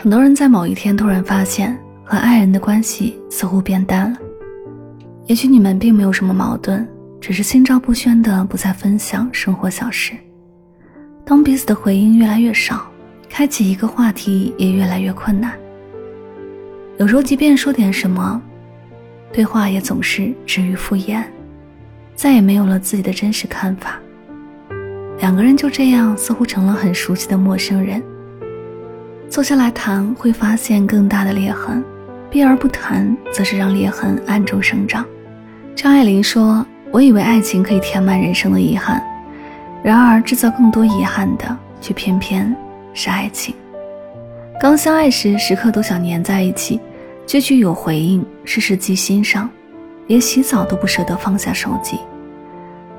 很多人在某一天突然发现，和爱人的关系似乎变淡了。也许你们并没有什么矛盾，只是心照不宣的不再分享生活小事。当彼此的回应越来越少，开启一个话题也越来越困难。有时候，即便说点什么，对话也总是止于敷衍，再也没有了自己的真实看法。两个人就这样，似乎成了很熟悉的陌生人。坐下来谈，会发现更大的裂痕；避而不谈，则是让裂痕暗中生长。张爱玲说：“我以为爱情可以填满人生的遗憾，然而制造更多遗憾的，却偏偏是爱情。刚相爱时，时刻都想黏在一起，句句有回应，事事记心上，连洗澡都不舍得放下手机。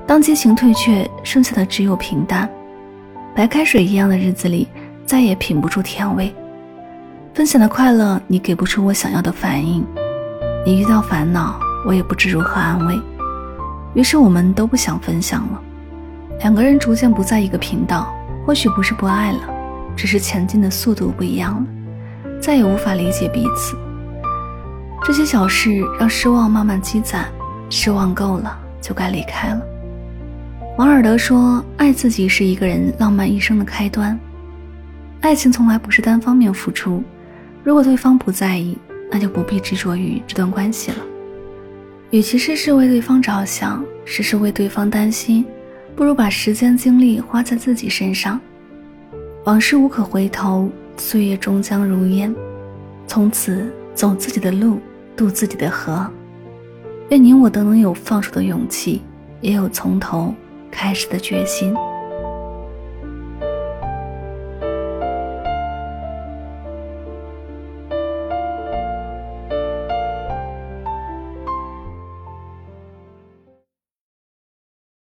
当激情退却，剩下的只有平淡。白开水一样的日子里。”再也品不出甜味，分享的快乐你给不出我想要的反应，你遇到烦恼我也不知如何安慰，于是我们都不想分享了，两个人逐渐不在一个频道，或许不是不爱了，只是前进的速度不一样了，再也无法理解彼此。这些小事让失望慢慢积攒，失望够了就该离开了。王尔德说：“爱自己是一个人浪漫一生的开端。”爱情从来不是单方面付出，如果对方不在意，那就不必执着于这段关系了。与其事事为对方着想，事事为对方担心，不如把时间精力花在自己身上。往事无可回头，岁月终将如烟，从此走自己的路，渡自己的河。愿你我都能有放手的勇气，也有从头开始的决心。